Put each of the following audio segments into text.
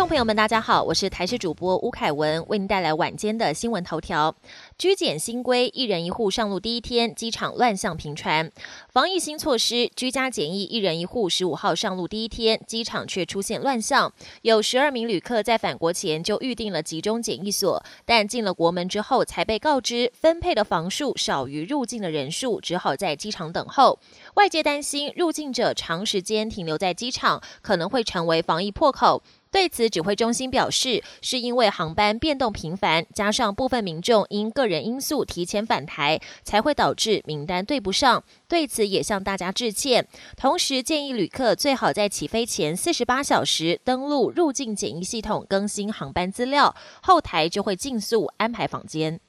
众朋友们，大家好，我是台视主播吴凯文，为您带来晚间的新闻头条。居检新规，一人一户上路第一天，机场乱象频传。防疫新措施，居家检疫一人一户，十五号上路第一天，机场却出现乱象。有十二名旅客在返国前就预定了集中检疫所，但进了国门之后才被告知分配的房数少于入境的人数，只好在机场等候。外界担心入境者长时间停留在机场，可能会成为防疫破口。对此，指挥中心表示，是因为航班变动频繁，加上部分民众因个人因素提前返台，才会导致名单对不上。对此也向大家致歉，同时建议旅客最好在起飞前四十八小时登录入境检疫系统更新航班资料，后台就会尽速安排房间。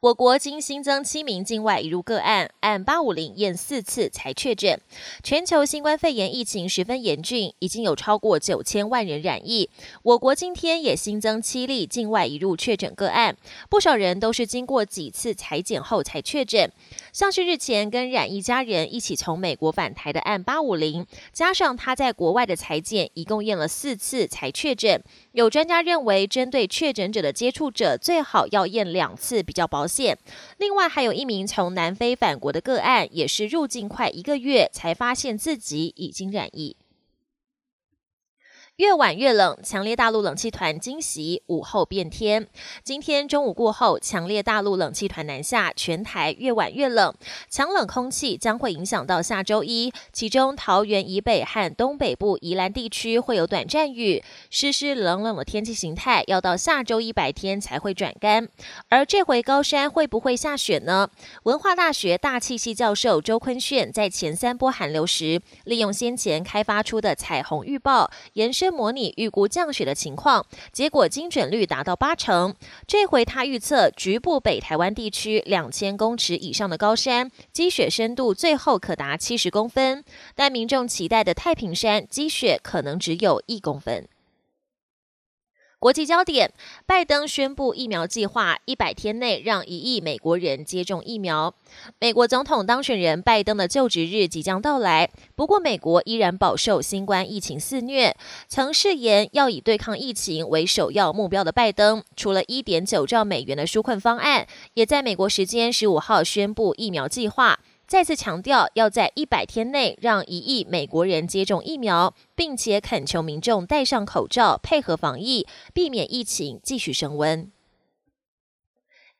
我国今新增七名境外移入个案，按八五零验四次才确诊。全球新冠肺炎疫情十分严峻，已经有超过九千万人染疫。我国今天也新增七例境外移入确诊个案，不少人都是经过几次裁剪后才确诊。像是日前跟染疫家人一起从美国返台的案八五零，加上他在国外的裁剪，一共验了四次才确诊。有专家认为，针对确诊者的接触者，最好要验两次比较保现。另外，还有一名从南非返国的个案，也是入境快一个月才发现自己已经染疫。越晚越冷，强烈大陆冷气团惊袭，午后变天。今天中午过后，强烈大陆冷气团南下，全台越晚越冷。强冷空气将会影响到下周一，其中桃园以北和东北部宜兰地区会有短暂雨，湿湿冷冷的天气形态要到下周一白天才会转干。而这回高山会不会下雪呢？文化大学大气系教授周坤炫在前三波寒流时，利用先前开发出的彩虹预报延伸。模拟预估降雪的情况，结果精准率达到八成。这回他预测局部北台湾地区两千公尺以上的高山积雪深度最后可达七十公分，但民众期待的太平山积雪可能只有一公分。国际焦点：拜登宣布疫苗计划，一百天内让一亿美国人接种疫苗。美国总统当选人拜登的就职日即将到来，不过美国依然饱受新冠疫情肆虐。曾誓言要以对抗疫情为首要目标的拜登，除了一点九兆美元的纾困方案，也在美国时间十五号宣布疫苗计划。再次强调，要在一百天内让一亿美国人接种疫苗，并且恳求民众戴上口罩，配合防疫，避免疫情继续升温。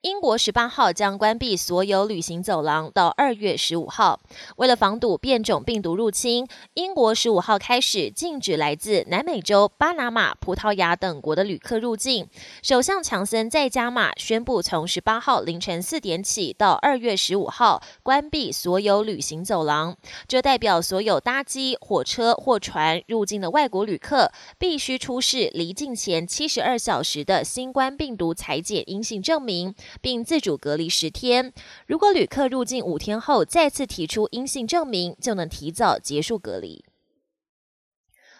英国十八号将关闭所有旅行走廊到二月十五号。为了防堵变种病毒入侵，英国十五号开始禁止来自南美洲、巴拿马、葡萄牙等国的旅客入境。首相强森在加马宣布，从十八号凌晨四点起到二月十五号关闭所有旅行走廊。这代表所有搭机、火车或船入境的外国旅客必须出示离境前七十二小时的新冠病毒裁剪阴性证明。并自主隔离十天。如果旅客入境五天后再次提出阴性证明，就能提早结束隔离。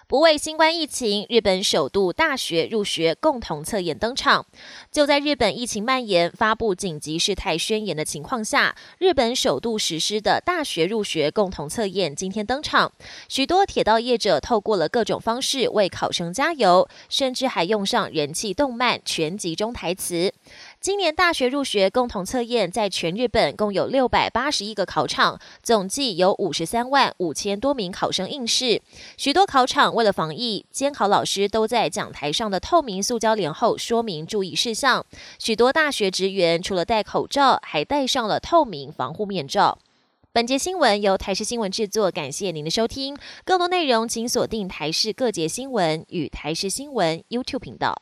不为新冠疫情，日本首度大学入学共同测验登场。就在日本疫情蔓延、发布紧急事态宣言的情况下，日本首度实施的大学入学共同测验今天登场。许多铁道业者透过了各种方式为考生加油，甚至还用上人气动漫全集中台词。今年大学入学共同测验在全日本共有六百八十一个考场，总计有五十三万五千多名考生应试。许多考场为了防疫，监考老师都在讲台上的透明塑胶帘后说明注意事项。许多大学职员除了戴口罩，还戴上了透明防护面罩。本节新闻由台视新闻制作，感谢您的收听。更多内容请锁定台视各节新闻与台视新闻 YouTube 频道。